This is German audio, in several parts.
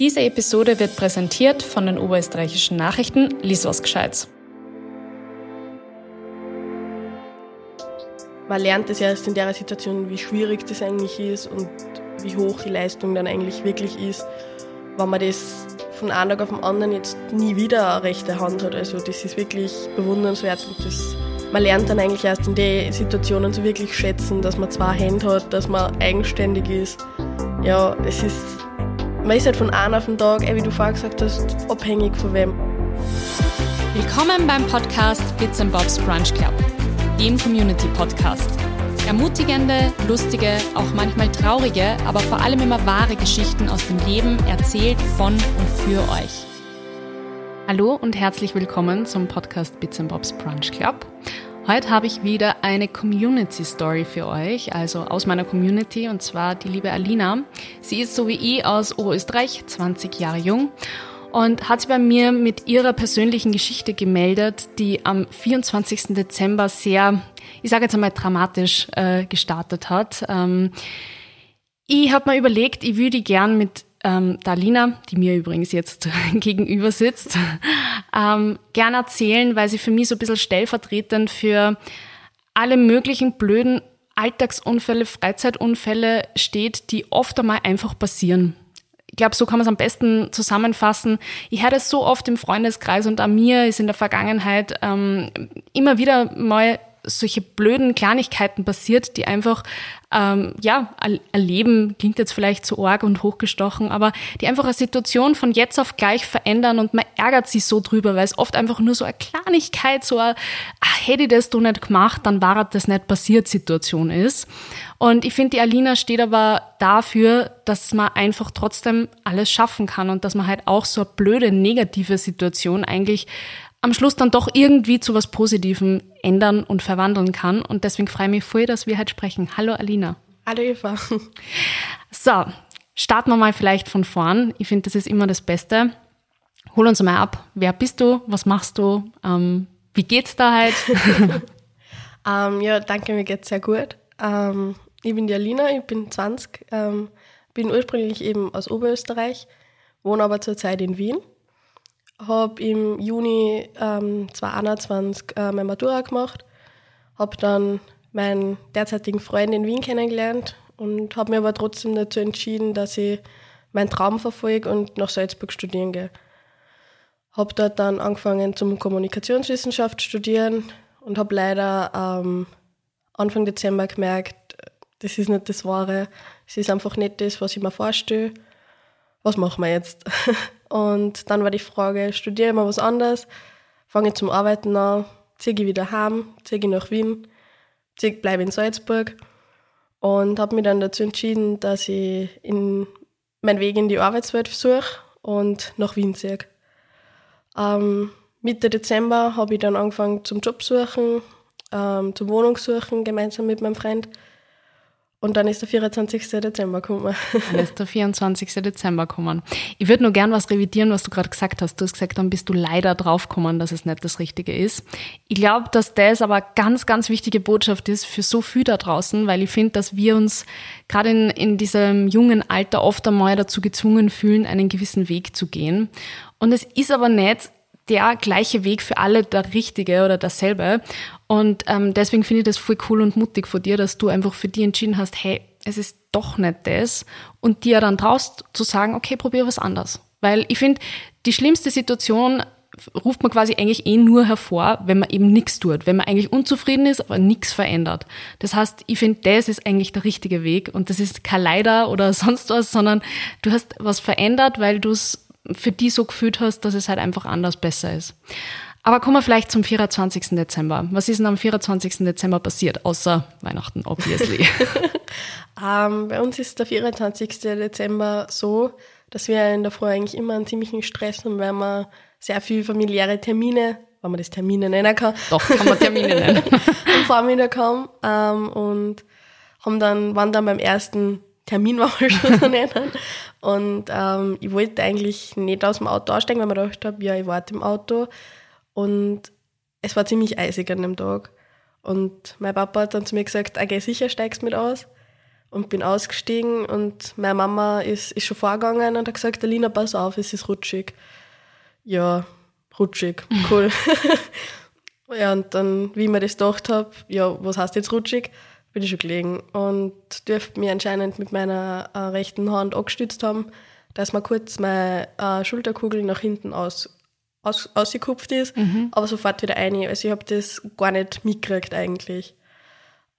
Diese Episode wird präsentiert von den Oberösterreichischen Nachrichten. Lies was Gescheites. Man lernt es erst in der Situation, wie schwierig das eigentlich ist und wie hoch die Leistung dann eigentlich wirklich ist, wenn man das von einem Tag auf den anderen jetzt nie wieder rechte Hand hat. Also das ist wirklich bewundernswert und das, man lernt dann eigentlich erst in den Situationen so wirklich schätzen, dass man zwei Hände hat, dass man eigenständig ist. Ja, es ist, man ist halt von einem auf den Tag, wie du vorher gesagt hast, abhängig von wem. Willkommen beim Podcast Bits and Bobs Brunch Club, dem Community Podcast. Ermutigende, lustige, auch manchmal traurige, aber vor allem immer wahre Geschichten aus dem Leben erzählt von und für euch. Hallo und herzlich willkommen zum Podcast Bits and Bobs Brunch Club. Heute habe ich wieder eine Community Story für euch, also aus meiner Community, und zwar die liebe Alina. Sie ist so wie ich aus Oberösterreich, 20 Jahre jung und hat sich bei mir mit ihrer persönlichen Geschichte gemeldet, die am 24. Dezember sehr ich sage jetzt einmal, dramatisch äh, gestartet hat. Ähm, ich habe mir überlegt, ich würde gern mit ähm, Dalina, die mir übrigens jetzt gegenüber sitzt, ähm, gern erzählen, weil sie für mich so ein bisschen stellvertretend für alle möglichen blöden Alltagsunfälle, Freizeitunfälle steht, die oft einmal einfach passieren. Ich glaube, so kann man es am besten zusammenfassen. Ich höre das so oft im Freundeskreis und an mir ist in der Vergangenheit ähm, immer wieder mal solche blöden Kleinigkeiten passiert, die einfach, ähm, ja, erleben, klingt jetzt vielleicht zu arg und hochgestochen, aber die einfach eine Situation von jetzt auf gleich verändern und man ärgert sich so drüber, weil es oft einfach nur so eine Kleinigkeit, so eine, ach, hätte ich das du nicht gemacht, dann war das nicht passiert Situation ist. Und ich finde, die Alina steht aber dafür, dass man einfach trotzdem alles schaffen kann und dass man halt auch so eine blöde, negative Situation eigentlich am Schluss dann doch irgendwie zu was Positivem ändern und verwandeln kann. Und deswegen freue ich mich voll, dass wir heute sprechen. Hallo Alina. Hallo Eva. So, starten wir mal vielleicht von vorn. Ich finde, das ist immer das Beste. Hol uns mal ab. Wer bist du? Was machst du? Ähm, wie geht's da halt? ähm, ja, danke, mir geht's sehr gut. Ähm, ich bin die Alina, ich bin 20, ähm, bin ursprünglich eben aus Oberösterreich, wohne aber zurzeit in Wien habe im Juni ähm, 2021 äh, meine Matura gemacht, habe dann meinen derzeitigen Freund in Wien kennengelernt und habe mir aber trotzdem dazu entschieden, dass ich meinen Traum verfolge und nach Salzburg studieren gehe. Habe dort dann angefangen zum Kommunikationswissenschaft studieren und habe leider ähm, Anfang Dezember gemerkt, das ist nicht das Wahre, es ist einfach nicht das, was ich mir vorstelle. Was machen wir jetzt? Und dann war die Frage, studiere ich mal was anderes, fange ich zum Arbeiten an, ziehe ich wieder heim, ziehe ich nach Wien, bleibe in Salzburg und habe mich dann dazu entschieden, dass ich in, meinen Weg in die Arbeitswelt suche und nach Wien ziehe. Ähm, Mitte Dezember habe ich dann angefangen zum Job suchen, ähm, zum Wohnung suchen, gemeinsam mit meinem Freund. Und dann ist der 24. Dezember gekommen. Dann ist der 24. Dezember gekommen. Ich würde nur gern was revidieren, was du gerade gesagt hast. Du hast gesagt, dann bist du leider draufgekommen, dass es nicht das Richtige ist. Ich glaube, dass das aber ganz, ganz wichtige Botschaft ist für so viel da draußen, weil ich finde, dass wir uns gerade in, in diesem jungen Alter oft einmal dazu gezwungen fühlen, einen gewissen Weg zu gehen. Und es ist aber nicht der gleiche Weg für alle der richtige oder dasselbe. Und ähm, deswegen finde ich das voll cool und mutig von dir, dass du einfach für dich entschieden hast, hey, es ist doch nicht das. Und dir dann traust zu sagen, okay, probier was anderes. Weil ich finde, die schlimmste Situation ruft man quasi eigentlich eh nur hervor, wenn man eben nichts tut, wenn man eigentlich unzufrieden ist, aber nichts verändert. Das heißt, ich finde, das ist eigentlich der richtige Weg und das ist kein Leider oder sonst was, sondern du hast was verändert, weil du es für die so gefühlt hast, dass es halt einfach anders besser ist. Aber kommen wir vielleicht zum 24. Dezember. Was ist denn am 24. Dezember passiert, außer Weihnachten, obviously? ähm, bei uns ist der 24. Dezember so, dass wir in der Früh eigentlich immer einen ziemlichen Stress haben, weil wir sehr viele familiäre Termine, wenn man das Termine nennen kann. Doch, kann man Termine nennen. am Vormittag haben ähm, und haben dann, waren dann beim ersten Termin war schon so nennen. Und ähm, ich wollte eigentlich nicht aus dem Auto aussteigen, weil ich mir gedacht habe, ja, ich warte im Auto. Und es war ziemlich eisig an dem Tag. Und mein Papa hat dann zu mir gesagt, okay, sicher steigst mit aus. und bin ausgestiegen und meine Mama ist, ist schon vorgegangen und hat gesagt, Alina, pass auf, es ist rutschig. Ja, rutschig, cool. ja, und dann, wie ich mir das gedacht habe, ja, was heißt jetzt rutschig, bin ich schon gelegen und dürfte mir anscheinend mit meiner äh, rechten Hand angestützt haben, dass mir kurz meine äh, Schulterkugel nach hinten aus, aus, ausgekupft ist, mhm. aber sofort wieder eine. Also ich habe das gar nicht mitgekriegt eigentlich.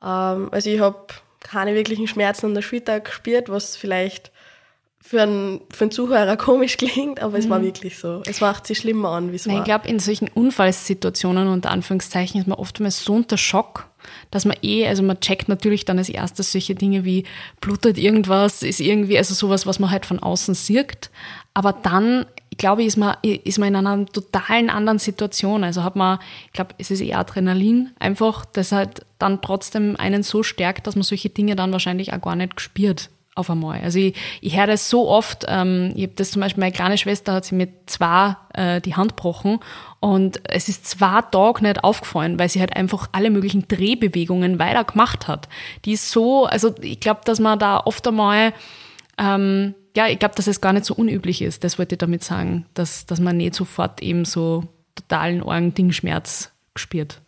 Ähm, also ich habe keine wirklichen Schmerzen an der Schulter gespürt, was vielleicht für einen, für einen Zuhörer komisch klingt, aber es war mhm. wirklich so. Es macht sich schlimmer an, wie es war. Ich glaube, in solchen Unfallsituationen, unter Anführungszeichen, ist man oftmals so unter Schock, dass man eh, also man checkt natürlich dann als erstes solche Dinge wie blutet irgendwas, ist irgendwie, also sowas, was man halt von außen sieht. Aber dann, ich glaube, ist man, ist man in einer totalen anderen Situation. Also hat man, ich glaube, es ist eher Adrenalin einfach, das halt dann trotzdem einen so stärkt, dass man solche Dinge dann wahrscheinlich auch gar nicht gespürt auf einmal. Also ich, ich höre das so oft, ähm, ich habe das zum Beispiel, meine kleine Schwester hat sie mit zwei äh, die Hand gebrochen und es ist zwei Tage nicht aufgefallen, weil sie halt einfach alle möglichen Drehbewegungen weiter gemacht hat. Die ist so, also ich glaube, dass man da oft einmal, ähm, ja, ich glaube, dass es gar nicht so unüblich ist, das wollte ich damit sagen, dass, dass man nicht sofort eben so totalen Orgendingschmerz spürt.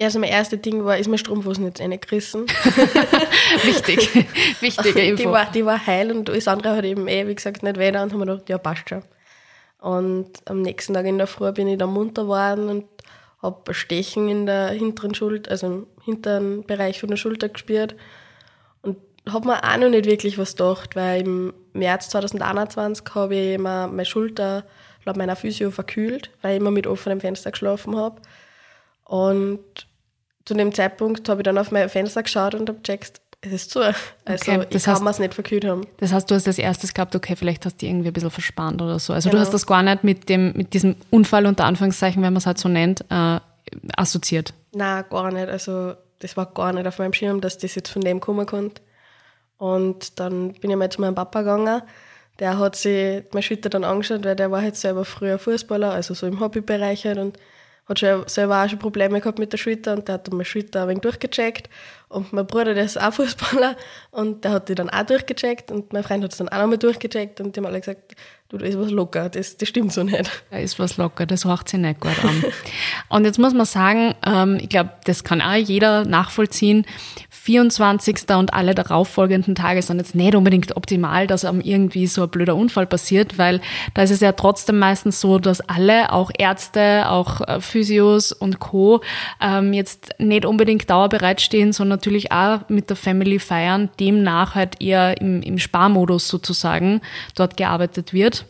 Ja, also mein erstes Ding war, ist mein Strumpfhosen jetzt reingerissen. Wichtig, wichtige Info. Die war, die war heil und alles andere hat eben eh, wie gesagt, nicht weh und haben wir gedacht, ja, passt schon. Und am nächsten Tag in der Früh bin ich dann munter geworden und habe ein Stechen in der hinteren Schulter, also im hinteren Bereich von der Schulter gespürt. Und habe mir auch noch nicht wirklich was gedacht, weil im März 2021 habe ich immer meine Schulter laut meiner Physio verkühlt, weil ich immer mit offenem Fenster geschlafen habe. Und zu dem Zeitpunkt habe ich dann auf mein Fenster geschaut und habe gecheckt, es ist zu. Also okay, ich kann mir es nicht verkühlt haben. Das heißt, du hast als erstes gehabt, okay, vielleicht hast du irgendwie ein bisschen verspannt oder so. Also genau. du hast das gar nicht mit dem, mit diesem Unfall unter Anführungszeichen, wenn man es halt so nennt, äh, assoziiert. Nein, gar nicht. Also das war gar nicht auf meinem Schirm, dass das jetzt von dem kommen konnte. Und dann bin ich mal zu meinem Papa gegangen. Der hat sich meine Schulter dann angeschaut, weil der war halt selber früher Fußballer, also so im Hobbybereich halt. Und hat schon selber auch schon Probleme gehabt mit der Schulter und der hat dann meine Schulter ein wenig durchgecheckt. Und mein Bruder, der ist auch Fußballer und der hat die dann auch durchgecheckt und mein Freund hat es dann auch nochmal durchgecheckt und die haben alle gesagt, du, da ist was locker, das, das stimmt so nicht. Da ist was locker, das macht sich nicht gut an. und jetzt muss man sagen, ähm, ich glaube, das kann auch jeder nachvollziehen, 24. und alle darauffolgenden Tage sind jetzt nicht unbedingt optimal, dass einem irgendwie so ein blöder Unfall passiert, weil da ist es ja trotzdem meistens so, dass alle, auch Ärzte, auch äh, Physios und Co. Ähm, jetzt nicht unbedingt dauerbereit stehen, sondern natürlich auch mit der Family feiern, demnach halt eher im, im Sparmodus sozusagen dort gearbeitet wird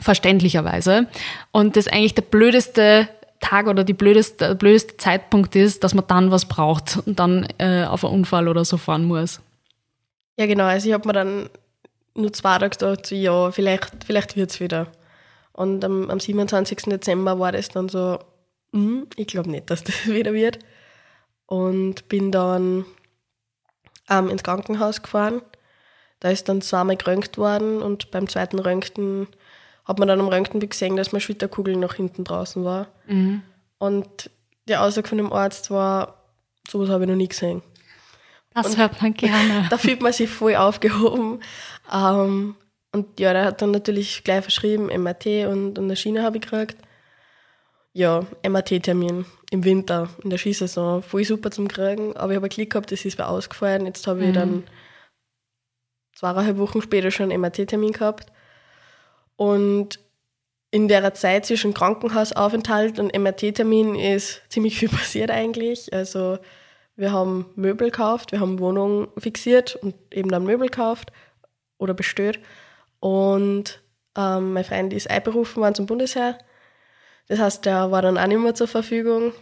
verständlicherweise. Und das eigentlich der blödeste Tag oder die blödeste, blödeste Zeitpunkt ist, dass man dann was braucht und dann äh, auf einen Unfall oder so fahren muss. Ja, genau. Also ich habe mir dann nur zwei Tage gedacht, ja, vielleicht, vielleicht wird es wieder. Und am, am 27. Dezember war das dann so, hm, ich glaube nicht, dass das wieder wird. Und bin dann ähm, ins Krankenhaus gefahren. Da ist dann zweimal geröntgt worden und beim zweiten Röntgen hat man dann am Röntgenbild gesehen, dass meine Schulterkugel nach hinten draußen war. Mhm. Und die Aussage von dem Arzt war, sowas habe ich noch nie gesehen. Das und hört man gerne. da fühlt man sich voll aufgehoben. Ähm, und ja, der hat dann natürlich gleich verschrieben, MRT und, und eine Schiene habe ich gekriegt. Ja, MRT-Termin im Winter, in der Skisaison. Voll super zum Kriegen, aber ich habe Glück gehabt, das ist mir ausgefallen. Jetzt habe ich mhm. dann zweieinhalb Wochen später schon einen MRT-Termin gehabt. Und in der Zeit zwischen Krankenhausaufenthalt und MRT-Termin ist ziemlich viel passiert eigentlich. Also wir haben Möbel gekauft, wir haben Wohnung fixiert und eben dann Möbel gekauft oder bestellt. Und ähm, mein Freund ist einberufen worden zum Bundesheer. Das heißt, der war dann auch nicht mehr zur Verfügung.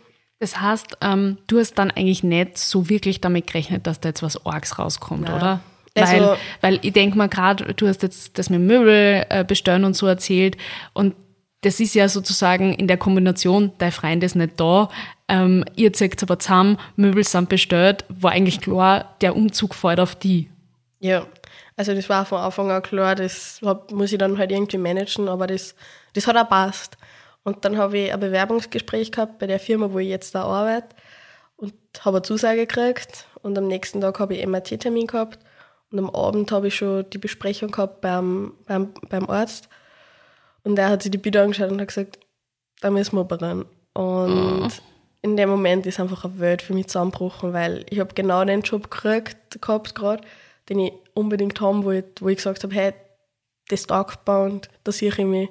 Das heißt, ähm, du hast dann eigentlich nicht so wirklich damit gerechnet, dass da jetzt was Orgs rauskommt, Nein. oder? Weil, also, weil ich denke mal gerade, du hast jetzt das mit Möbel äh, bestellen und so erzählt und das ist ja sozusagen in der Kombination, dein Freund ist nicht da, ähm, ihr zeigt aber zusammen, Möbel sind bestellt, war eigentlich klar, der Umzug fällt auf die. Ja, also das war von Anfang an klar, das muss ich dann halt irgendwie managen, aber das, das hat auch passt. Und dann habe ich ein Bewerbungsgespräch gehabt bei der Firma, wo ich jetzt da arbeite und habe eine Zusage gekriegt und am nächsten Tag habe ich MRT-Termin gehabt Und am Abend habe ich schon die Besprechung gehabt beim, beim, beim Arzt. Und er hat sich die Bilder angeschaut und hat gesagt, da müssen wir operieren. Und oh. in dem Moment ist einfach eine Welt für mich zusammengebrochen, weil ich habe genau den Job gekriegt, gehabt gerade, den ich unbedingt haben wollte, wo ich gesagt habe, hey, das taugt mir und da sehe ich mich.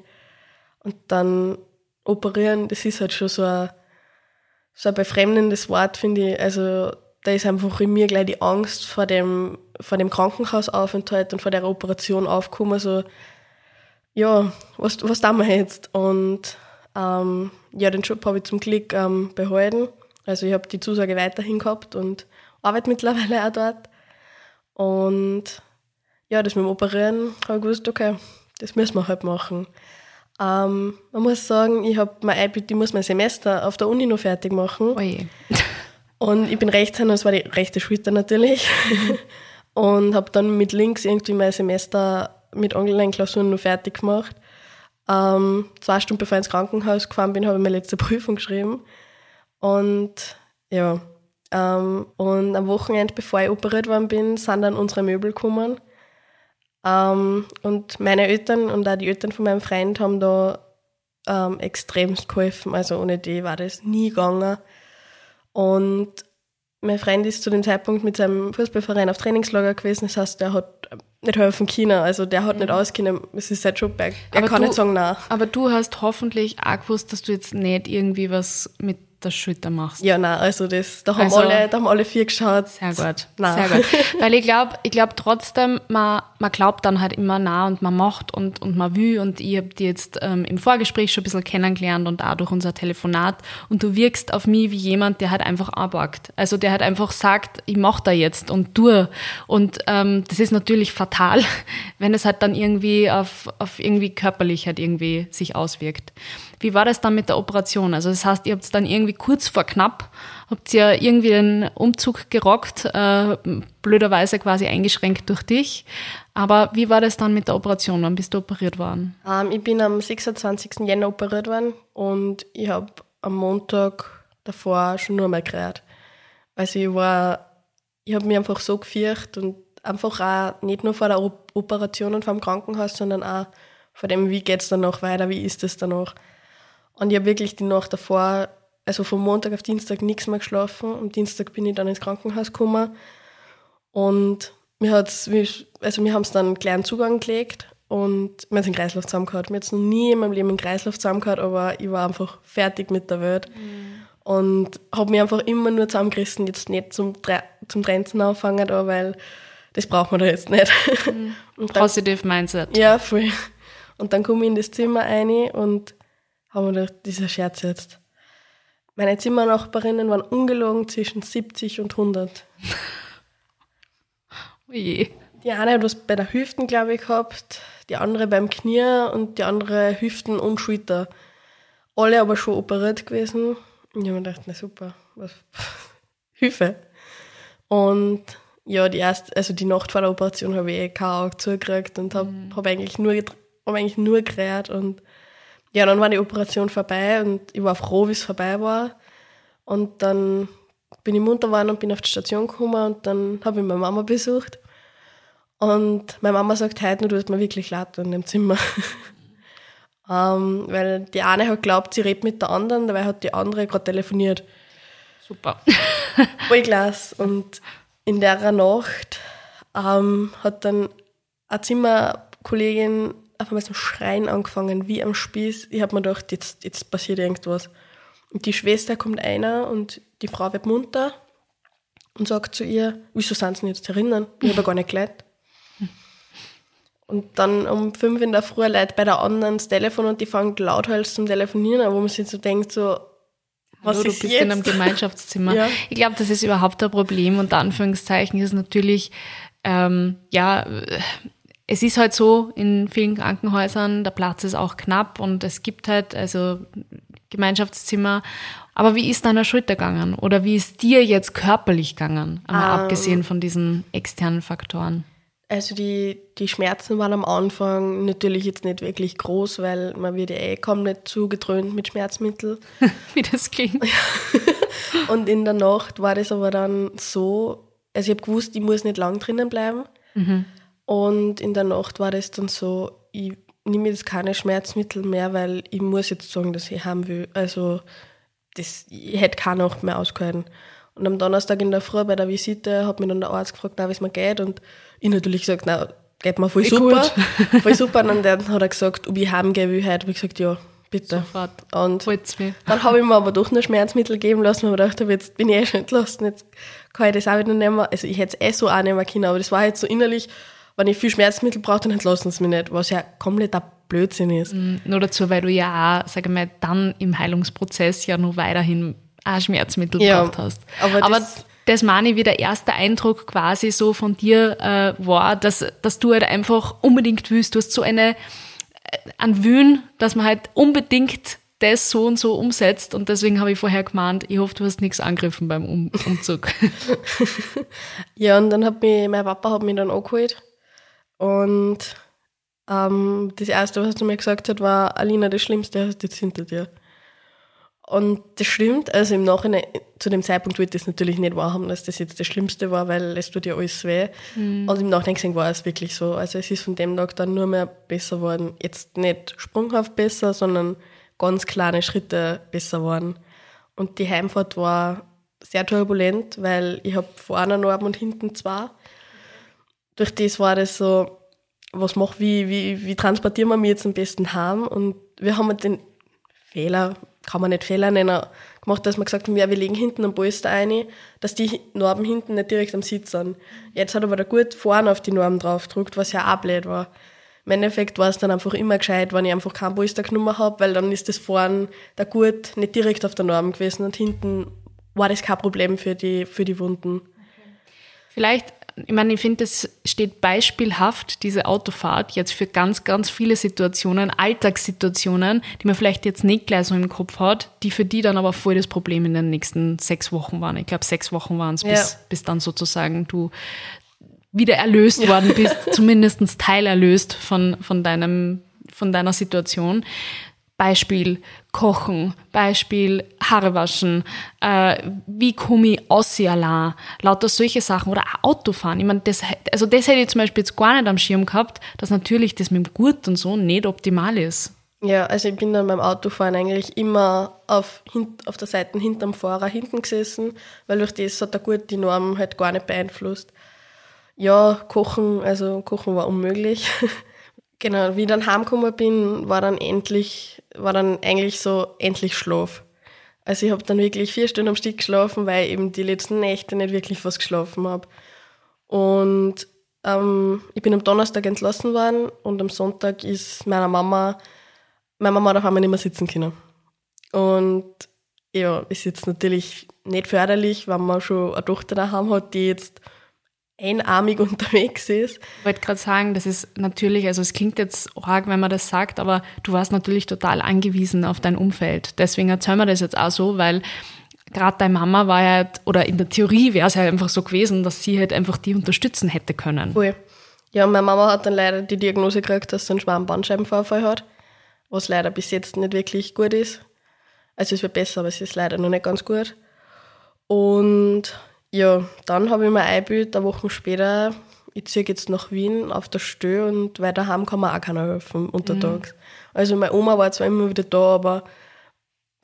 Und dann operieren, das ist halt schon so ein, so ein befremdendes Wort, finde ich. Also da ist einfach in mir gleich die Angst vor dem, vor dem Krankenhausaufenthalt und vor der Operation aufgekommen. So, ja, was, was tun wir jetzt? Und ähm, ja, den Job habe ich zum Glück ähm, behalten. Also ich habe die Zusage weiterhin gehabt und arbeite mittlerweile auch dort. Und ja, das mit dem Operieren habe ich gewusst, okay, das müssen wir halt machen. Ähm, man muss sagen, ich habe mein ich muss mein Semester auf der Uni noch fertig machen. Oje. Und ich bin Rechtshänder, das war die rechte Schulter natürlich. und habe dann mit links irgendwie mein Semester mit Online-Klausuren noch fertig gemacht. Ähm, zwei Stunden bevor ich ins Krankenhaus gefahren bin, habe ich meine letzte Prüfung geschrieben. Und ja, ähm, und am Wochenende, bevor ich operiert worden bin, sind dann unsere Möbel gekommen. Ähm, und meine Eltern und auch die Eltern von meinem Freund haben da ähm, extremst geholfen. Also ohne die war das nie gegangen. Und mein Freund ist zu dem Zeitpunkt mit seinem Fußballverein auf Trainingslager gewesen. Das heißt, der hat nicht helfen können. Also der hat mhm. nicht auskennen. Es ist sein Job. Er aber kann du, nicht sagen, nein. Aber du hast hoffentlich auch gewusst, dass du jetzt nicht irgendwie was mit der Schulter machst. Ja, nein, also das, da haben, also, alle, da haben alle vier geschaut. Sehr gut, nein. sehr gut. Weil ich glaube, ich glaube trotzdem, man, man glaubt dann halt immer nah und man macht und, und man will und ich habe die jetzt ähm, im Vorgespräch schon ein bisschen kennengelernt und auch durch unser Telefonat und du wirkst auf mich wie jemand, der halt einfach arbeitet. Also der halt einfach sagt, ich mach da jetzt und tue und ähm, das ist natürlich fatal, wenn es halt dann irgendwie auf, auf irgendwie körperlich halt irgendwie sich auswirkt. Wie war das dann mit der Operation? Also das heißt, ihr habt dann irgendwie kurz vor knapp, habt ihr irgendwie den Umzug gerockt, äh, blöderweise quasi eingeschränkt durch dich. Aber wie war das dann mit der Operation? Wann bist du operiert worden? Ähm, ich bin am 26. Jänner operiert worden und ich habe am Montag davor schon nur mal geredet. Also ich war, ich habe mich einfach so gefürchtet und einfach auch nicht nur vor der Operation und vor dem Krankenhaus, sondern auch vor dem, wie geht es danach weiter, wie ist es danach. Und ich habe wirklich die Nacht davor, also von Montag auf Dienstag nichts mehr geschlafen. Am Dienstag bin ich dann ins Krankenhaus gekommen. Und mir hat's, also wir haben es dann einen kleinen Zugang gelegt und wir haben den Kreislauf zusammengehauen. Wir haben jetzt noch nie in meinem Leben einen Kreislauf zusammengehauen, aber ich war einfach fertig mit der Welt. Mhm. Und habe mich einfach immer nur zusammengerissen, jetzt nicht zum, zum Trenzen anfangen, aber weil das braucht man da jetzt nicht. Mhm. Positive Mindset. Ja, voll. Und dann komme ich in das Zimmer rein und haben wir gedacht, dieser Scherz jetzt. Meine Zimmernachbarinnen waren ungelogen zwischen 70 und 100. Oje. Die eine hat was bei der Hüften, glaube ich, gehabt, die andere beim Knie und die andere Hüften und Schulter. Alle aber schon operiert gewesen. Und ich habe mir gedacht, na super, was? Hilfe. Und ja, die erste, also die Nacht vor der Operation habe ich eh kein Auge zugekriegt und habe mhm. hab eigentlich nur, hab eigentlich nur gerät und ja, dann war die Operation vorbei und ich war froh, wie es vorbei war. Und dann bin ich munter geworden und bin auf die Station gekommen und dann habe ich meine Mama besucht. Und meine Mama sagt, heute du hast mir wirklich leid in dem Zimmer. um, ähm, weil die eine hat glaubt, sie redet mit der anderen, dabei hat die andere gerade telefoniert. Super. Voll klasse. Und in der Nacht um, ähm, hat dann eine Zimmerkollegin auf einmal zum Schreien angefangen, wie am Spieß. Ich habe mir gedacht, jetzt, jetzt passiert irgendwas. Und die Schwester kommt einer und die Frau wird munter und sagt zu ihr, wieso sind sie jetzt erinnern? Ich habe gar nicht geleitet. Und dann um fünf in der Früh Leute bei der anderen das Telefon und die fangen lauthals zum Telefonieren, wo man sich so denkt, so, was Hallo, ist du bist jetzt? in einem Gemeinschaftszimmer. ja. Ich glaube, das ist überhaupt ein Problem. Und Anführungszeichen ist natürlich, ähm, ja, es ist halt so in vielen Krankenhäusern, der Platz ist auch knapp und es gibt halt also Gemeinschaftszimmer. Aber wie ist deiner Schulter gegangen? Oder wie ist dir jetzt körperlich gegangen, um, ähm, abgesehen von diesen externen Faktoren? Also die, die Schmerzen waren am Anfang natürlich jetzt nicht wirklich groß, weil man wird ja eh kaum nicht zugedröhnt mit Schmerzmitteln. wie das klingt. und in der Nacht war das aber dann so, also ich habe gewusst, ich muss nicht lang drinnen bleiben. Mhm. Und in der Nacht war das dann so, ich nehme jetzt keine Schmerzmittel mehr, weil ich muss jetzt sagen, dass ich haben will. Also das, ich hätte keine Nacht mehr ausgehalten. Und am Donnerstag in der Früh bei der Visite hat mich dann der Arzt gefragt, wie es mir geht. Und ich natürlich gesagt, na, geht mir voll super. voll super. Und dann hat er gesagt, ob ich haben gehen will heute. habe ich gesagt, ja, bitte. Sofort. Und dann habe ich mir aber doch noch Schmerzmittel geben lassen, weil ich gedacht habe, jetzt bin ich eh schon entlassen, jetzt kann ich das auch wieder nehmen. Also ich hätte es eh so auch nehmen können, aber das war jetzt so innerlich, wenn ich viel Schmerzmittel brauche, dann entlassen sie mich nicht, was ja komplett ein Blödsinn ist. Mm, nur dazu, weil du ja auch, sag ich mal, dann im Heilungsprozess ja nur weiterhin auch Schmerzmittel ja, braucht hast. Aber, aber das, das meine ich, wie der erste Eindruck quasi so von dir äh, war, dass, dass du halt einfach unbedingt willst. Du hast so eine, äh, an Wühn, dass man halt unbedingt das so und so umsetzt. Und deswegen habe ich vorher gemeint, ich hoffe, du hast nichts angegriffen beim um Umzug. ja, und dann hat mich, mein Papa hat mich dann angeholt. Und ähm, das Erste, was er mir gesagt hat, war, Alina, das Schlimmste hast jetzt hinter dir. Und das stimmt, also im Nachhinein, zu dem Zeitpunkt würde ich das natürlich nicht wahrhaben, dass das jetzt das Schlimmste war, weil es tut ja alles weh. Mhm. Und im Nachhinein gesehen war es wirklich so. Also es ist von dem Tag dann nur mehr besser worden. Jetzt nicht sprunghaft besser, sondern ganz kleine Schritte besser geworden. Und die Heimfahrt war sehr turbulent, weil ich habe vorne Narben und hinten zwei. Durch das war das so, was macht, wie, wie, wie transportieren wir mich jetzt am besten heim? Und wir haben den Fehler, kann man nicht Fehler nennen, gemacht, dass wir gesagt haben, ja, wir legen hinten am Polster ein, dass die Narben hinten nicht direkt am Sitz sind. Jetzt hat aber der gut vorne auf die Narben drauf gedruckt, was ja auch blöd war. Im Endeffekt war es dann einfach immer gescheit, wenn ich einfach keinen Polster genommen habe, weil dann ist das vorne der Gurt nicht direkt auf der Norm gewesen und hinten war das kein Problem für die, für die Wunden. Vielleicht ich meine, ich finde, das steht beispielhaft, diese Autofahrt, jetzt für ganz, ganz viele Situationen, Alltagssituationen, die man vielleicht jetzt nicht gleich so im Kopf hat, die für die dann aber voll das Problem in den nächsten sechs Wochen waren. Ich glaube, sechs Wochen waren es, ja. bis, bis dann sozusagen du wieder erlöst ja. worden bist, zumindest teilerlöst von, von, deinem, von deiner Situation. Beispiel Kochen, Beispiel Haare waschen, äh, wie komme ich aus allein, lauter solche Sachen oder Autofahren. Ich meine, das, also das hätte ich zum Beispiel jetzt gar nicht am Schirm gehabt, dass natürlich das mit dem Gurt und so nicht optimal ist. Ja, also ich bin dann beim Autofahren eigentlich immer auf, auf der Seite hinterm Fahrer hinten gesessen, weil durch das hat der Gurt die Norm halt gar nicht beeinflusst. Ja, Kochen, also Kochen war unmöglich. Genau, wie ich dann heimgekommen bin, war dann endlich, war dann eigentlich so endlich Schlaf. Also ich habe dann wirklich vier Stunden am Stück geschlafen, weil ich eben die letzten Nächte nicht wirklich was geschlafen habe. Und ähm, ich bin am Donnerstag entlassen worden und am Sonntag ist meiner Mama, meine Mama darf einmal nicht mehr sitzen können. Und ja, ist jetzt natürlich nicht förderlich, wenn man schon eine Tochter daheim hat, die jetzt einarmig unterwegs ist. Ich wollte gerade sagen, das ist natürlich, also es klingt jetzt arg, wenn man das sagt, aber du warst natürlich total angewiesen auf dein Umfeld. Deswegen erzählen wir das jetzt auch so, weil gerade deine Mama war ja, oder in der Theorie wäre es ja einfach so gewesen, dass sie halt einfach die unterstützen hätte können. Cool. Ja, meine Mama hat dann leider die Diagnose gekriegt, dass sie einen schweren Bandscheibenvorfall hat, was leider bis jetzt nicht wirklich gut ist. Also es wird besser, aber es ist leider noch nicht ganz gut. Und ja, dann habe ich mir eingebildet, eine Woche später, ich ziehe jetzt nach Wien auf der Stö und weil daheim kann mir auch keiner helfen untertags. Mhm. Also meine Oma war zwar immer wieder da, aber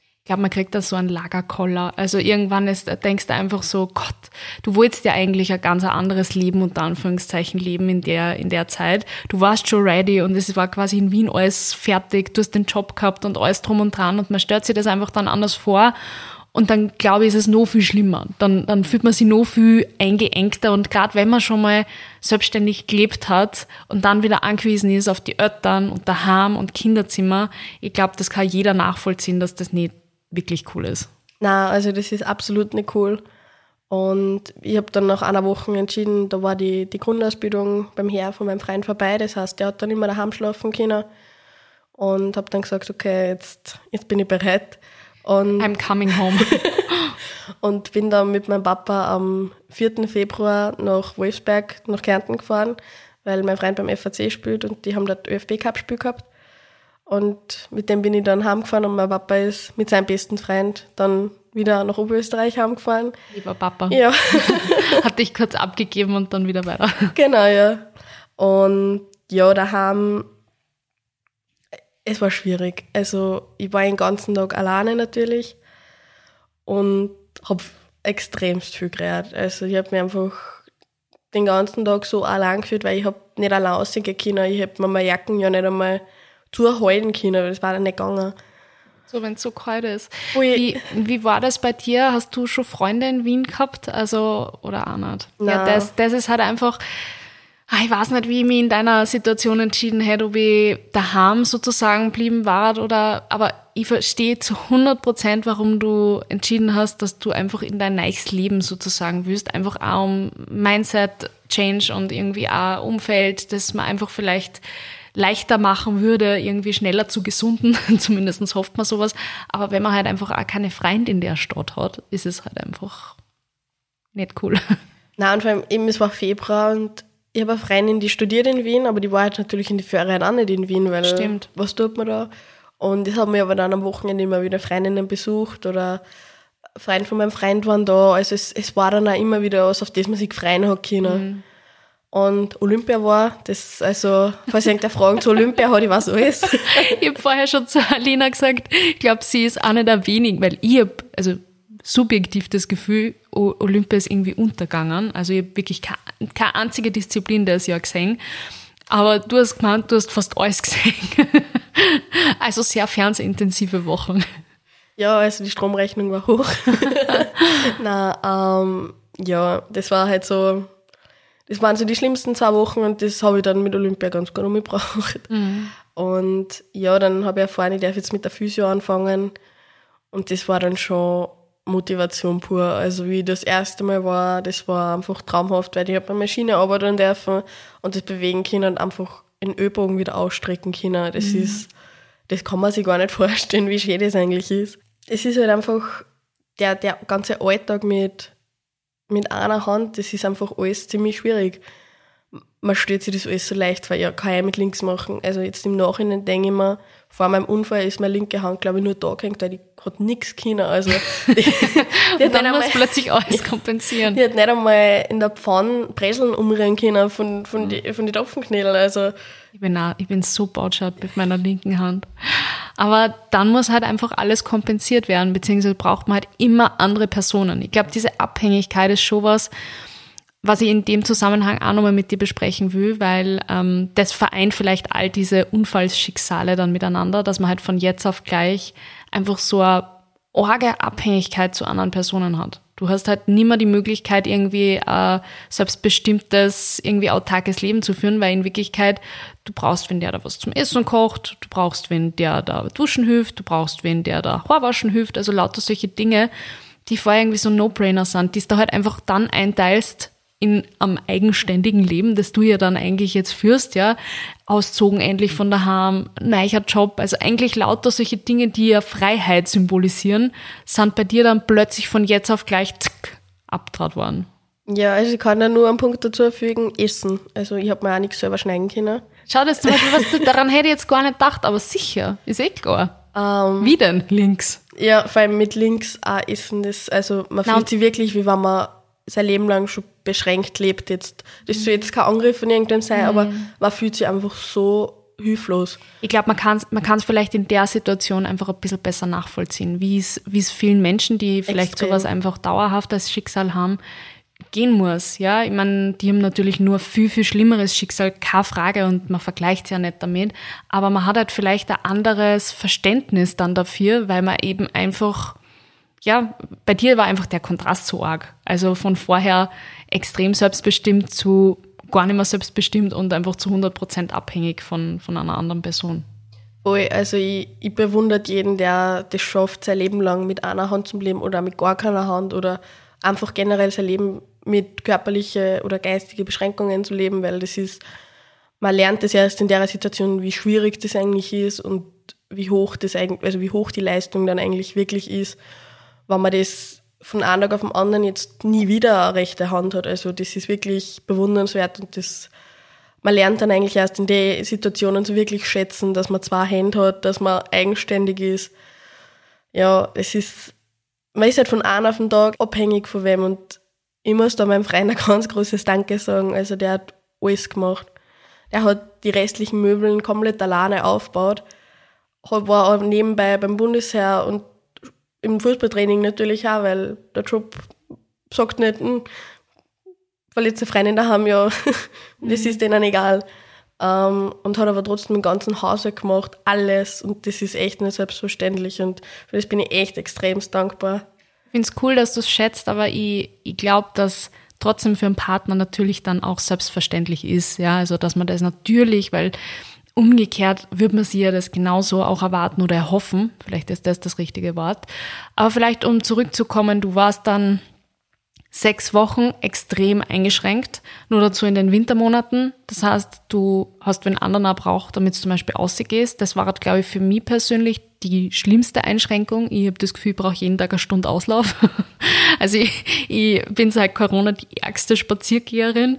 ich glaube, man kriegt da so einen Lagerkoller. Also irgendwann ist, denkst du einfach so, Gott, du wolltest ja eigentlich ein ganz anderes Leben, unter Anführungszeichen, leben in der, in der Zeit. Du warst schon ready und es war quasi in Wien alles fertig. Du hast den Job gehabt und alles drum und dran und man stellt sich das einfach dann anders vor. Und dann glaube ich, ist es noch viel schlimmer. Dann, dann fühlt man sich noch viel eingeengter. Und gerade wenn man schon mal selbstständig gelebt hat und dann wieder angewiesen ist auf die Eltern und daheim und Kinderzimmer, ich glaube, das kann jeder nachvollziehen, dass das nicht wirklich cool ist. Na, also das ist absolut nicht cool. Und ich habe dann nach einer Woche entschieden, da war die, die Grundausbildung beim Herr von meinem Freund vorbei. Das heißt, der hat dann immer daheim schlafen können. Und habe dann gesagt, okay, jetzt, jetzt bin ich bereit. Und I'm coming home. und bin dann mit meinem Papa am 4. Februar nach Wolfsberg, nach Kärnten gefahren, weil mein Freund beim FAC spielt und die haben dort ÖFB-Cup-Spiel gehabt. Und mit dem bin ich dann heimgefahren und mein Papa ist mit seinem besten Freund dann wieder nach Oberösterreich heimgefahren. Lieber Papa. Ja. Hat dich kurz abgegeben und dann wieder weiter. Genau, ja. Und ja, daheim, es war schwierig. Also ich war den ganzen Tag alleine natürlich und habe extremst viel geredet. Also ich habe mir einfach den ganzen Tag so allein gefühlt, weil ich habe nicht allein rausgehen können. Ich habe mir meine Jacken ja nicht einmal zuhalten können, weil das war dann nicht gegangen. So, wenn es so kalt ist. Ui. Wie, wie war das bei dir? Hast du schon Freunde in Wien gehabt? Also, oder auch nicht? Ja, das, das ist halt einfach, ich weiß nicht, wie ich mich in deiner Situation entschieden hätte, ob ich daheim sozusagen blieben war oder, aber ich verstehe zu 100 Prozent, warum du entschieden hast, dass du einfach in dein neues Leben sozusagen willst. Einfach auch um Mindset Change und irgendwie auch Umfeld, das man einfach vielleicht leichter machen würde, irgendwie schneller zu gesunden. Zumindest hofft man sowas. Aber wenn man halt einfach auch keine Freunde in der Stadt hat, ist es halt einfach nicht cool. Nein, und vor allem eben, es war Februar und ich habe eine Freundin, die studiert in Wien, aber die war halt natürlich in die Ferien auch nicht in Wien, weil Stimmt. was tut man da? Und ich habe mir aber dann am Wochenende immer wieder Freundinnen besucht oder Freund von meinem Freund waren da. Also es, es war dann auch immer wieder was, auf das man sich freuen hat können. Und Olympia war, das, also, falls irgendwer Fragen zu Olympia hat, ich weiß alles. Ich habe vorher schon zu Alina gesagt, ich glaube, sie ist eine der wenigen, weil ich habe also subjektiv das Gefühl, Olympia ist irgendwie untergegangen. Also ich habe wirklich keine, keine einzige Disziplin das Jahr gesehen. Aber du hast gemeint, du hast fast alles gesehen. Also sehr fernsehintensive Wochen. Ja, also die Stromrechnung war hoch. Na, ähm, ja, das war halt so, das waren so die schlimmsten zwei Wochen und das habe ich dann mit Olympia ganz gut umgebracht. Und ja, dann habe ich erfahren, ich darf jetzt mit der Physio anfangen und das war dann schon Motivation pur. Also wie das erste Mal war, das war einfach traumhaft, weil ich habe eine Maschine arbeiten dürfen und das bewegen können und einfach den Ölbogen wieder ausstrecken können. Das ist, das kann man sich gar nicht vorstellen, wie schön das eigentlich ist. Es ist halt einfach der, der ganze Alltag mit, mit einer Hand, das ist einfach alles ziemlich schwierig. Man stellt sich das alles so leicht vor, ja, kann ich mit links machen. Also jetzt im Nachhinein denke ich mir, vor meinem Unfall ist meine linke Hand, glaube ich, nur da gehängt, weil die hat nichts können. Also, die, die, Und dann muss plötzlich alles kompensieren. die hat nicht einmal in der Pfanne Breseln umrühren können von, von, Mhm. die, von die Topfenknädel. Also, Ich bin, auch, ich bin so bautschart mit meiner linken Hand. Aber dann muss halt einfach alles kompensiert werden, beziehungsweise braucht man halt immer andere Personen. Ich glaube, diese Abhängigkeit ist schon was, was ich in dem Zusammenhang auch nochmal mit dir besprechen will, weil ähm, das vereint vielleicht all diese Unfallschicksale dann miteinander, dass man halt von jetzt auf gleich einfach so eine orge Abhängigkeit zu anderen Personen hat. Du hast halt nimmer die Möglichkeit, irgendwie äh, selbstbestimmtes, irgendwie autarkes Leben zu führen, weil in Wirklichkeit du brauchst, wenn der da was zum Essen kocht, du brauchst, wenn der da duschen hilft, du brauchst, wenn der da Haarwaschen hilft, also lauter solche Dinge, die vorher irgendwie so No-Brainer sind, die du halt einfach dann einteilst in am eigenständigen Leben, das du ja dann eigentlich jetzt führst, ja, auszogen endlich von daheim, neuer Job, also eigentlich lauter solche Dinge, die ja Freiheit symbolisieren, sind bei dir dann plötzlich von jetzt auf gleich zick, abtrat worden. ja, also ich kann da nur einen Punkt dazu fügen, Essen. Also ich habe mir auch nichts selber schneiden können. Schau, das zum Beispiel, was, daran hätte ich jetzt gar nicht gedacht, aber sicher, ist eh klar. Ähm, Wie denn? Links. Ja, vor allem mit links auch essen, das, also man Na, fühlt sich wirklich, wie wenn man sein Leben lang schon beschränkt lebt jetzt. Das soll jetzt kein Angriff von irgendwem sein, aber man fühlt sich einfach so hilflos. Ich glaube, man kann es man kann's vielleicht in der Situation einfach ein bisschen besser nachvollziehen, wie es wie es vielen Menschen, die vielleicht Extrem. sowas einfach dauerhaft als Schicksal haben, gehen muss. Ja, ich meine, die haben natürlich nur viel, viel schlimmeres Schicksal, keine Frage, und man vergleicht ja nicht damit. Aber man hat halt vielleicht ein anderes Verständnis dann dafür, weil man eben einfach ja, bei dir war einfach der Kontrast so arg. Also von vorher extrem selbstbestimmt zu gar nicht mehr selbstbestimmt und einfach zu 100% abhängig von, von einer anderen Person. Also ich, ich bewundere jeden, der das schafft, sein Leben lang mit einer Hand zu leben oder mit gar keiner Hand oder einfach generell sein Leben mit körperliche oder geistige Beschränkungen zu leben, weil das ist, man lernt das erst in der Situation, wie schwierig das eigentlich ist und wie hoch das also wie hoch die Leistung dann eigentlich wirklich ist, wenn man das von einem Tag auf den anderen jetzt nie wieder eine rechte Hand hat. Also das ist wirklich bewundernswert und das man lernt dann eigentlich erst in den Situationen so wirklich schätzen, dass man zwei Hände hat, dass man eigenständig ist. Ja, es ist man ist halt von einem auf den Tag abhängig von wem und ich muss da meinem Freund ein ganz großes Danke sagen. Also der hat alles gemacht. Der hat die restlichen Möbeln komplett alleine aufgebaut. War nebenbei beim Bundesheer und im Fußballtraining natürlich auch, weil der Job sagt nicht, hm, verletzte Freundin daheim, ja, das ist denen egal. Ähm, und hat aber trotzdem den ganzen Haushalt gemacht, alles. Und das ist echt nicht selbstverständlich. Und für das bin ich echt extremst dankbar. Ich finde es cool, dass du es schätzt, aber ich, ich glaube, dass trotzdem für einen Partner natürlich dann auch selbstverständlich ist. Ja, also dass man das natürlich, weil umgekehrt würde man sich ja das genauso auch erwarten oder erhoffen. Vielleicht ist das das richtige Wort. Aber vielleicht um zurückzukommen, du warst dann sechs Wochen extrem eingeschränkt, nur dazu in den Wintermonaten. Das heißt, du hast wenn anderen braucht, damit du zum Beispiel ausgehst. Das war, glaube ich, für mich persönlich die schlimmste Einschränkung. Ich habe das Gefühl, ich brauche jeden Tag eine Stunde Auslauf. also ich, ich bin seit Corona die ärgste Spaziergeherin.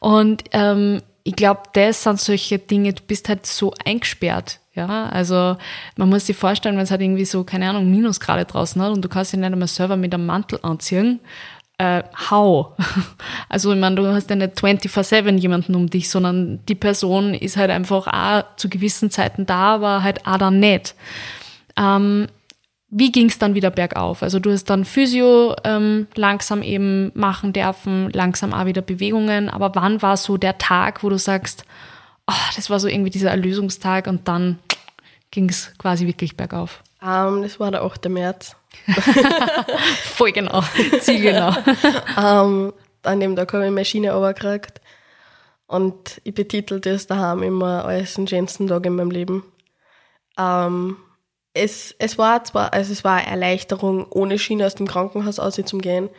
Und ähm, ich glaube, das sind solche Dinge, du bist halt so eingesperrt. Ja, also man muss sich vorstellen, wenn es halt irgendwie so, keine Ahnung, Minusgrade draußen hat und du kannst dich nicht einmal selber mit einem Mantel anziehen, äh, how? Also ich meine, du hast ja nicht 24-7 jemanden um dich, sondern die Person ist halt einfach auch zu gewissen Zeiten da, aber halt auch dann nicht. Ähm, wie ging es dann wieder bergauf? Also du hast dann Physio ähm, langsam eben machen dürfen, langsam auch wieder Bewegungen, aber wann war so der Tag, wo du sagst, oh, das war so irgendwie dieser Erlösungstag und dann ging es quasi wirklich bergauf? Um, ähm, das war der 8. März. Voll genau, zielgenau. um, ähm, an dem Tag habe ich meine Schiene runtergekriegt und ich betitel das daheim immer als den schönsten Tag in meinem Leben. Um, ähm, es, es war zwar, also es war eine Erleichterung, ohne Schiene aus dem Krankenhaus aus zu gehen,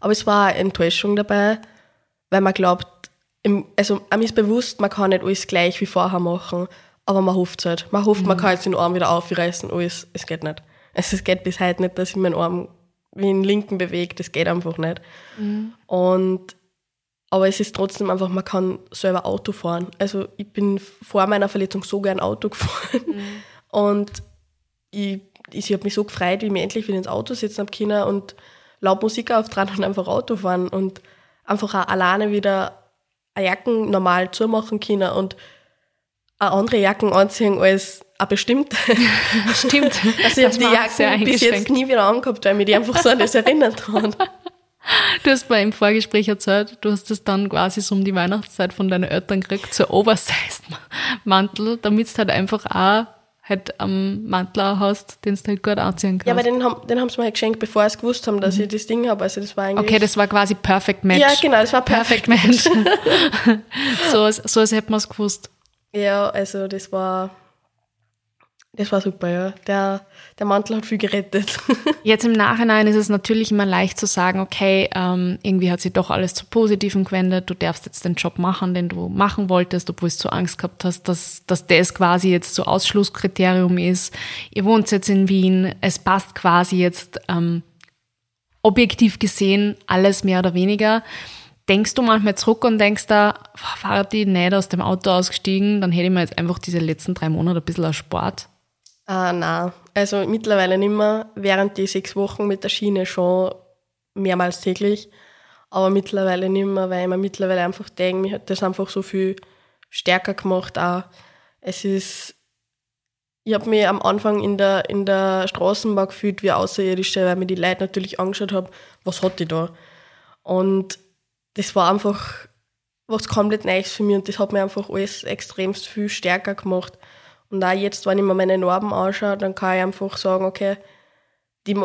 aber es war eine Enttäuschung dabei, weil man glaubt, im, also einem ist bewusst, man kann nicht alles gleich wie vorher machen, aber man hofft halt. Man hofft, mhm. man kann jetzt den Arm wieder aufreißen, alles, es geht nicht. Also es geht bis heute nicht, dass ich meinen Arm wie einen linken bewege, das geht einfach nicht. Mhm. Und aber es ist trotzdem einfach, man kann selber Auto fahren. Also ich bin vor meiner Verletzung so gern Auto gefahren. Mhm. Und ich, ich habe mich so gefreut, wie ich mich endlich wieder ins Auto sitzen habe können und laut Musik auftragen und einfach Auto fahren und einfach auch alleine wieder eine Jacken normal zumachen können und eine andere Jacken anziehen als eine bestimmte. Stimmt. also ich habe die Jacken bis jetzt nie wieder angehabt, weil mich die einfach so an das erinnert hat. Du hast bei im Vorgespräch erzählt, du hast das dann quasi so um die Weihnachtszeit von deinen Eltern gekriegt, so Oversized Mantel, damit du halt einfach auch halt am Mantel hast, den du halt gut anziehen kannst. Ja, aber den haben, den haben sie mir halt geschenkt, bevor sie gewusst haben, dass mhm. ich das Ding habe. Also das war eigentlich okay, das war quasi Perfect Match. Ja, genau, das war Perfect, Perfect Match. so, so als hätte man es gewusst. Ja, also das war das war super, ja. Der, der Mantel hat viel gerettet. Jetzt im Nachhinein ist es natürlich immer leicht zu sagen, okay, ähm, irgendwie hat sich doch alles zu Positiven gewendet, du darfst jetzt den Job machen, den du machen wolltest, obwohl du Angst gehabt hast, dass, dass das quasi jetzt so Ausschlusskriterium ist. Ihr wohnt jetzt in Wien, es passt quasi jetzt ähm, objektiv gesehen alles mehr oder weniger. Denkst du manchmal zurück und denkst da, war die nicht aus dem Auto ausgestiegen, dann hätte ich mir jetzt einfach diese letzten drei Monate ein bisschen erspart? Ah, nein, also mittlerweile nicht mehr. Während die sechs Wochen mit der Schiene schon mehrmals täglich, aber mittlerweile nicht mehr, weil ich mir mittlerweile einfach denke, mich hat das einfach so viel stärker gemacht. Auch. Es ist, ich habe mich am Anfang in der, in der Straßenbahn gefühlt wie Außerirdische, weil mir die Leute natürlich angeschaut haben, was hat die da? Und das war einfach was komplett Neues für mich und das hat mir einfach alles extremst viel stärker gemacht. Und auch jetzt, wenn ich mir meine Narben anschaue, dann kann ich einfach sagen, okay, die,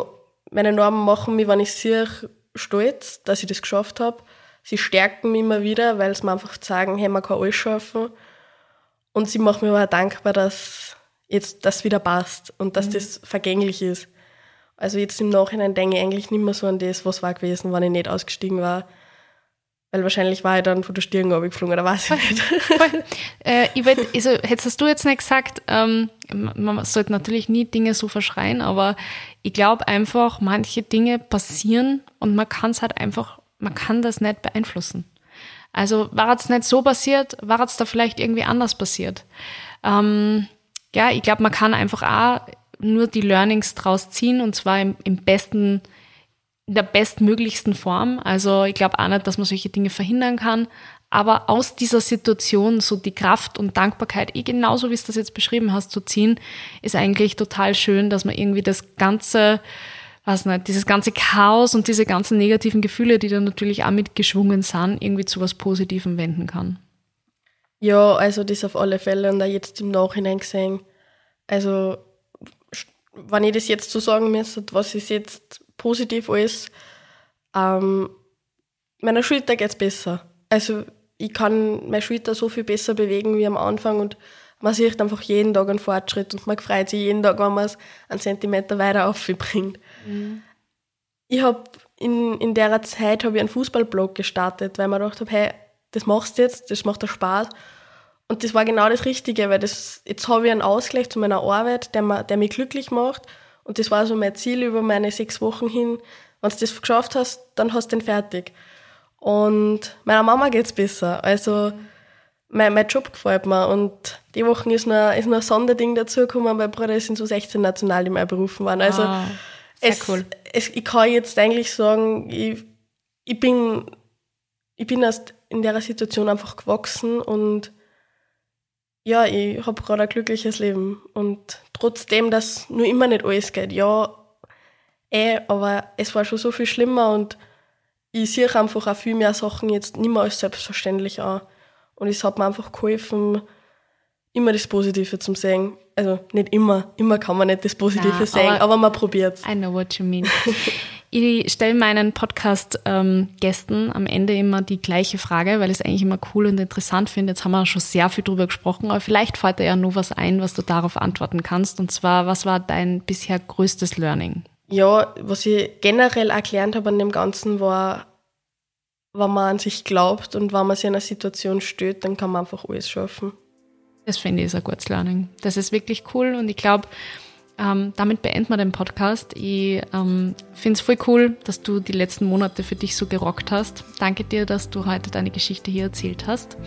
meine Narben machen mich, wenn ich sehe, stolz, dass ich das geschafft habe. Sie stärken mich immer wieder, weil sie mir einfach sagen, hey, man kann alles schaffen. Und sie machen mir aber auch dankbar, dass jetzt das wieder passt und dass mhm. das vergänglich ist. Also jetzt im Nachhinein denke ich eigentlich nicht mehr so an das, was war gewesen, wenn ich nicht ausgestiegen war. Weil wahrscheinlich war ich dann von der Stirn geflogen, oder weiß ich nicht. äh, ich wollt, also, hättest du jetzt nicht gesagt, ähm, man sollte natürlich nie Dinge so verschreien, aber ich glaube einfach, manche Dinge passieren und man kann es halt einfach, man kann das nicht beeinflussen. Also war es nicht so passiert, war es da vielleicht irgendwie anders passiert. Ähm, ja, ich glaube, man kann einfach auch nur die Learnings draus ziehen und zwar im, im besten, in der bestmöglichsten Form. Also ich glaube auch nicht, dass man solche Dinge verhindern kann, aber aus dieser Situation so die Kraft und Dankbarkeit, eh genauso wie es das jetzt beschrieben hast, zu ziehen, ist eigentlich total schön, dass man irgendwie das ganze, was nicht, dieses ganze Chaos und diese ganzen negativen Gefühle, die dann natürlich auch mitgeschwungen sind, irgendwie zu was Positivem wenden kann. Ja, also das auf alle Fälle und auch jetzt im Nachhinein gesehen. Also, wenn ich das jetzt so sagen müsste, was ist jetzt positiv alles, ähm, meiner Schulter geht's besser. Also, ich kann meine Schulter so viel besser bewegen wie am Anfang und man sieht einfach jeden Tag einen Fortschritt und man freut sich jeden Tag, wenn man es einen Zentimeter weiter aufbringt. Mhm. Ich habe in, in der Zeit habe ich einen Fußballblog gestartet, weil man gedacht habe, hey, das machst du jetzt, das macht dir Spaß. Und das war genau das Richtige, weil das, jetzt habe ich einen Ausgleich zu meiner Arbeit, der, der mich glücklich macht. Und das war so mein Ziel über meine sechs Wochen hin. Wenn du das geschafft hast, dann hast du den fertig. Und meiner Mama geht's besser. Also mein, mein Job gefällt mir. Und die Woche ist noch, ist noch ein Sonderding dazugekommen, weil Bruder sind so 16 Nationalteam berufen worden. Also ah, es, cool. Es, ich kann jetzt eigentlich sagen, ich, ich bin, ich bin erst in der Situation einfach gewachsen und ja, ich habe gerade ein glückliches Leben. Und trotzdem, dass nur immer nicht alles geht, ja, eh, aber es war schon so viel schlimmer und ich sehe einfach auch viel mehr Sachen jetzt nicht mehr als selbstverständlich an. Und es hat mir einfach geholfen, immer das Positive zu sehen. Also nicht immer, immer kann man nicht das Positive ja, sehen, aber, aber man probiert es. I know what you mean. ich stelle meinen Podcast-Gästen ähm, am Ende immer die gleiche Frage, weil ich es eigentlich immer cool und interessant finde. Jetzt haben wir schon sehr viel drüber gesprochen, aber vielleicht fällt dir ja nur was ein, was du darauf antworten kannst. Und zwar, was war dein bisher größtes Learning? Ja, was ich generell erklärt habe an dem Ganzen war, wenn man an sich glaubt und wenn man sich in einer Situation stößt, dann kann man einfach alles schaffen. Das finde ich ist ein gutes Learning. Das ist wirklich cool und ich glaube, ähm, damit beenden wir den Podcast. Ich ähm, finde es voll cool, dass du die letzten Monate für dich so gerockt hast. Danke dir, dass du heute deine Geschichte hier erzählt hast.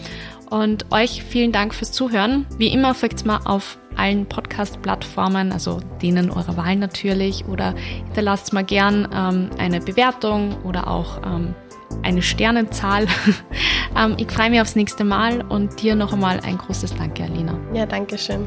Und euch vielen Dank fürs Zuhören. Wie immer folgt mal auf allen Podcast-Plattformen, also denen eurer Wahl natürlich, oder hinterlasst mal gern ähm, eine Bewertung oder auch ähm, eine Sternenzahl. ähm, ich freue mich aufs nächste Mal und dir noch einmal ein großes Danke, Alina. Ja, danke schön.